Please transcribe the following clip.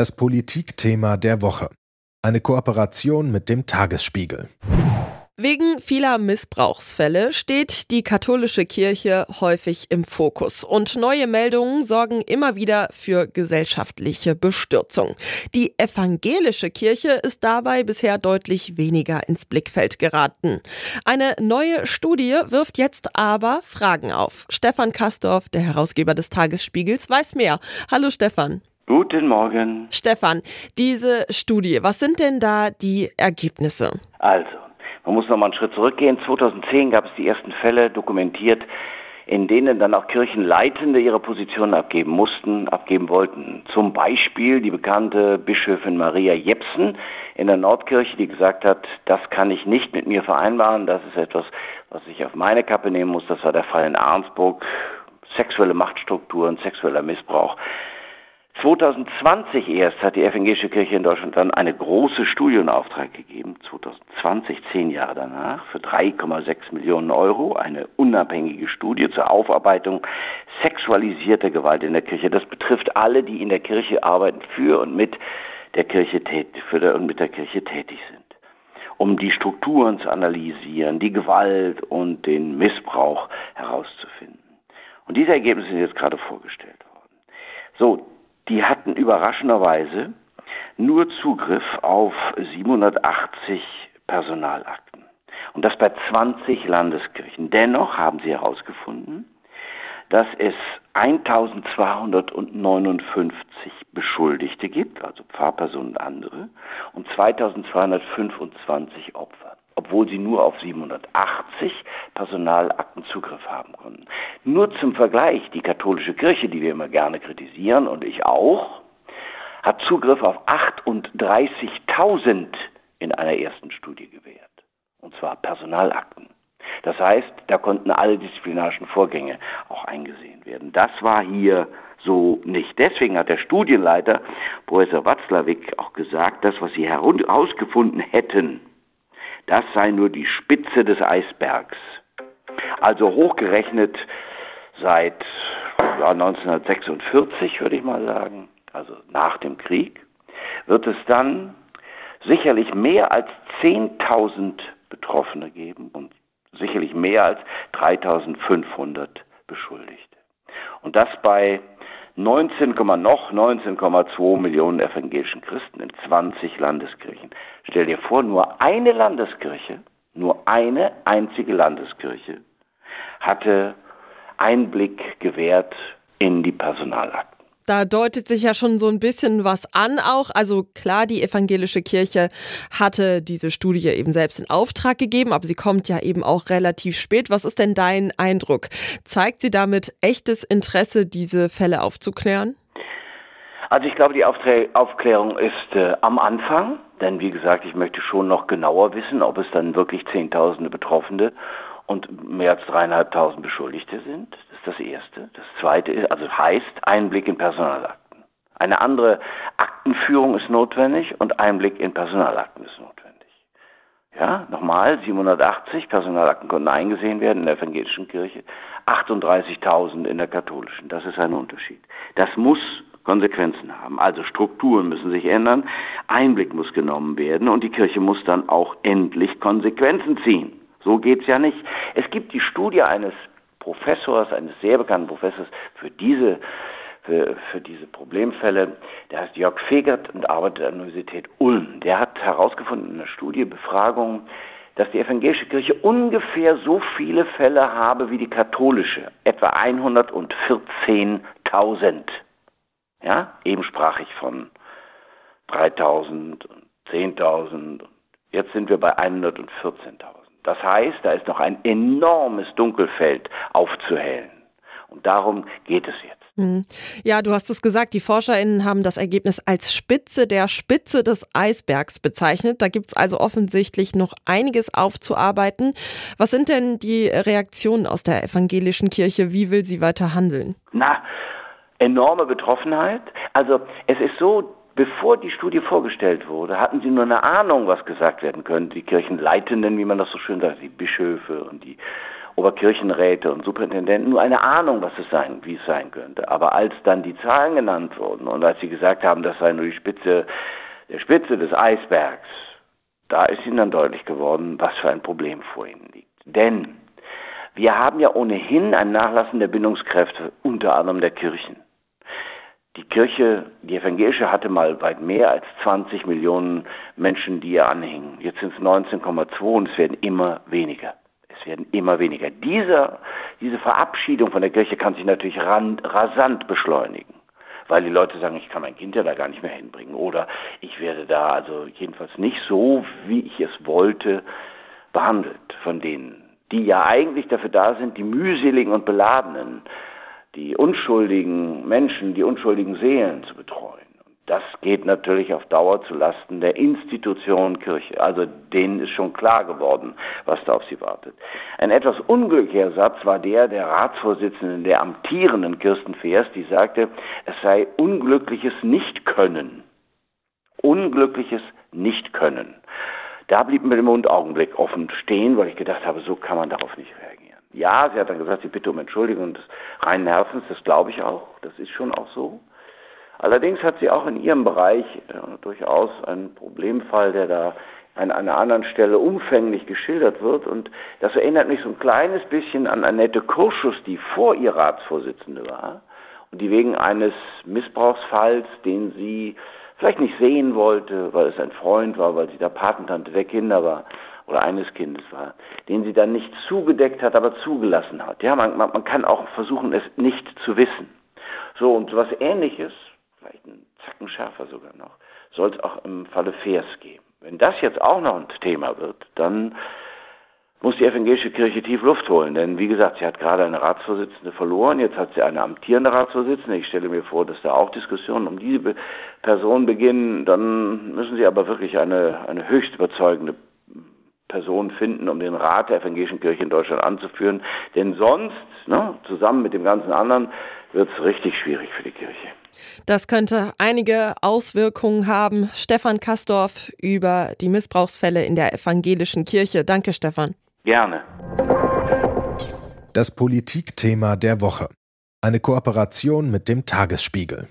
Das Politikthema der Woche. Eine Kooperation mit dem Tagesspiegel. Wegen vieler Missbrauchsfälle steht die katholische Kirche häufig im Fokus und neue Meldungen sorgen immer wieder für gesellschaftliche Bestürzung. Die evangelische Kirche ist dabei bisher deutlich weniger ins Blickfeld geraten. Eine neue Studie wirft jetzt aber Fragen auf. Stefan Kastorf, der Herausgeber des Tagesspiegels, weiß mehr. Hallo Stefan. Guten Morgen. Stefan, diese Studie, was sind denn da die Ergebnisse? Also, man muss noch mal einen Schritt zurückgehen. 2010 gab es die ersten Fälle dokumentiert, in denen dann auch Kirchenleitende ihre Positionen abgeben mussten, abgeben wollten. Zum Beispiel die bekannte Bischöfin Maria Jepsen in der Nordkirche, die gesagt hat, das kann ich nicht mit mir vereinbaren, das ist etwas, was ich auf meine Kappe nehmen muss. Das war der Fall in Arnsburg. Sexuelle Machtstrukturen, sexueller Missbrauch. 2020 erst hat die evangelische Kirche in Deutschland dann eine große Studie in Auftrag gegeben, 2020, zehn Jahre danach, für 3,6 Millionen Euro, eine unabhängige Studie zur Aufarbeitung sexualisierter Gewalt in der Kirche. Das betrifft alle, die in der Kirche arbeiten, für und mit der Kirche tätig, für und mit der Kirche tätig sind, um die Strukturen zu analysieren, die Gewalt und den Missbrauch herauszufinden. Und diese Ergebnisse sind jetzt gerade vorgestellt worden. So, die hatten überraschenderweise nur Zugriff auf 780 Personalakten. Und das bei 20 Landeskirchen. Dennoch haben sie herausgefunden, dass es 1259 Beschuldigte gibt, also Pfarrpersonen und andere, und 2225 Opfer obwohl sie nur auf 780 Personalakten Zugriff haben konnten. Nur zum Vergleich, die katholische Kirche, die wir immer gerne kritisieren und ich auch, hat Zugriff auf 38.000 in einer ersten Studie gewährt. Und zwar Personalakten. Das heißt, da konnten alle disziplinarischen Vorgänge auch eingesehen werden. Das war hier so nicht. Deswegen hat der Studienleiter, Professor Watzlawick, auch gesagt, das, was sie herausgefunden hätten, das sei nur die Spitze des Eisbergs. Also hochgerechnet seit ja, 1946, würde ich mal sagen, also nach dem Krieg, wird es dann sicherlich mehr als 10.000 Betroffene geben und sicherlich mehr als 3.500 Beschuldigte. Und das bei 19, noch 19,2 Millionen evangelischen Christen in 20 Landeskirchen. Stell dir vor, nur eine Landeskirche, nur eine einzige Landeskirche hatte Einblick gewährt in die Personalakten. Da deutet sich ja schon so ein bisschen was an auch. Also klar, die evangelische Kirche hatte diese Studie eben selbst in Auftrag gegeben, aber sie kommt ja eben auch relativ spät. Was ist denn dein Eindruck? Zeigt sie damit echtes Interesse, diese Fälle aufzuklären? Also ich glaube, die Aufklärung ist äh, am Anfang, denn wie gesagt, ich möchte schon noch genauer wissen, ob es dann wirklich Zehntausende Betroffene und mehr als dreieinhalbtausend Beschuldigte sind. Das ist das Erste. Das Zweite ist, also heißt Einblick in Personalakten. Eine andere Aktenführung ist notwendig und Einblick in Personalakten ist notwendig. Ja, nochmal, 780 Personalakten konnten eingesehen werden in der evangelischen Kirche, 38.000 in der katholischen. Das ist ein Unterschied. Das muss Konsequenzen haben. Also Strukturen müssen sich ändern, Einblick muss genommen werden und die Kirche muss dann auch endlich Konsequenzen ziehen. So geht's ja nicht. Es gibt die Studie eines Professors, eines sehr bekannten Professors für diese für, für diese Problemfälle. Der heißt Jörg Fegert und arbeitet an der Universität Ulm. Der hat herausgefunden in einer Studie, Befragung, dass die evangelische Kirche ungefähr so viele Fälle habe wie die katholische, etwa 114.000. Ja, eben sprach ich von 3.000 und 10.000. Jetzt sind wir bei 114.000. Das heißt, da ist noch ein enormes Dunkelfeld aufzuhellen. Und darum geht es jetzt. Hm. Ja, du hast es gesagt, die ForscherInnen haben das Ergebnis als Spitze der Spitze des Eisbergs bezeichnet. Da gibt es also offensichtlich noch einiges aufzuarbeiten. Was sind denn die Reaktionen aus der evangelischen Kirche? Wie will sie weiter handeln? Na, enorme Betroffenheit. Also es ist so, Bevor die Studie vorgestellt wurde, hatten sie nur eine Ahnung, was gesagt werden könnte. Die Kirchenleitenden, wie man das so schön sagt, die Bischöfe und die Oberkirchenräte und Superintendenten nur eine Ahnung, was es sein, wie es sein könnte. Aber als dann die Zahlen genannt wurden und als sie gesagt haben, das sei nur die Spitze, der Spitze des Eisbergs, da ist ihnen dann deutlich geworden, was für ein Problem vor ihnen liegt. Denn wir haben ja ohnehin ein Nachlassen der Bindungskräfte, unter anderem der Kirchen. Die Kirche, die evangelische, hatte mal weit mehr als 20 Millionen Menschen, die ihr anhingen. Jetzt sind es 19,2 und es werden immer weniger. Es werden immer weniger. Diese, diese Verabschiedung von der Kirche kann sich natürlich rand, rasant beschleunigen, weil die Leute sagen, ich kann mein Kind ja da gar nicht mehr hinbringen oder ich werde da also jedenfalls nicht so, wie ich es wollte, behandelt von denen, die ja eigentlich dafür da sind, die mühseligen und beladenen die unschuldigen Menschen, die unschuldigen Seelen zu betreuen. Und das geht natürlich auf Dauer zu Lasten der Institution Kirche. Also denen ist schon klar geworden, was da auf sie wartet. Ein etwas unglücklicher Satz war der der Ratsvorsitzenden der amtierenden Kirsten Feers, die sagte, es sei unglückliches Nichtkönnen. Unglückliches Nichtkönnen. Da blieb mir im Mund Augenblick offen stehen, weil ich gedacht habe, so kann man darauf nicht reagieren. Ja, sie hat dann gesagt, sie bitte um Entschuldigung des reinen Herzens, das glaube ich auch, das ist schon auch so. Allerdings hat sie auch in ihrem Bereich äh, durchaus einen Problemfall, der da an einer anderen Stelle umfänglich geschildert wird. Und das erinnert mich so ein kleines bisschen an Annette Kurschus, die vor ihr Ratsvorsitzende war und die wegen eines Missbrauchsfalls, den sie vielleicht nicht sehen wollte, weil es ein Freund war, weil sie da Patentante der Kinder war, oder eines Kindes war, den sie dann nicht zugedeckt hat, aber zugelassen hat. Ja, man, man, man kann auch versuchen, es nicht zu wissen. So, und was ähnliches, vielleicht ein Zacken schärfer sogar noch, soll es auch im Falle Vers geben. Wenn das jetzt auch noch ein Thema wird, dann muss die evangelische Kirche tief Luft holen. Denn wie gesagt, sie hat gerade eine Ratsvorsitzende verloren, jetzt hat sie eine amtierende Ratsvorsitzende. Ich stelle mir vor, dass da auch Diskussionen um diese Person beginnen. Dann müssen sie aber wirklich eine, eine höchst überzeugende Personen finden, um den Rat der evangelischen Kirche in Deutschland anzuführen. Denn sonst, ne, zusammen mit dem ganzen anderen, wird es richtig schwierig für die Kirche. Das könnte einige Auswirkungen haben. Stefan Kastorf über die Missbrauchsfälle in der evangelischen Kirche. Danke, Stefan. Gerne. Das Politikthema der Woche. Eine Kooperation mit dem Tagesspiegel.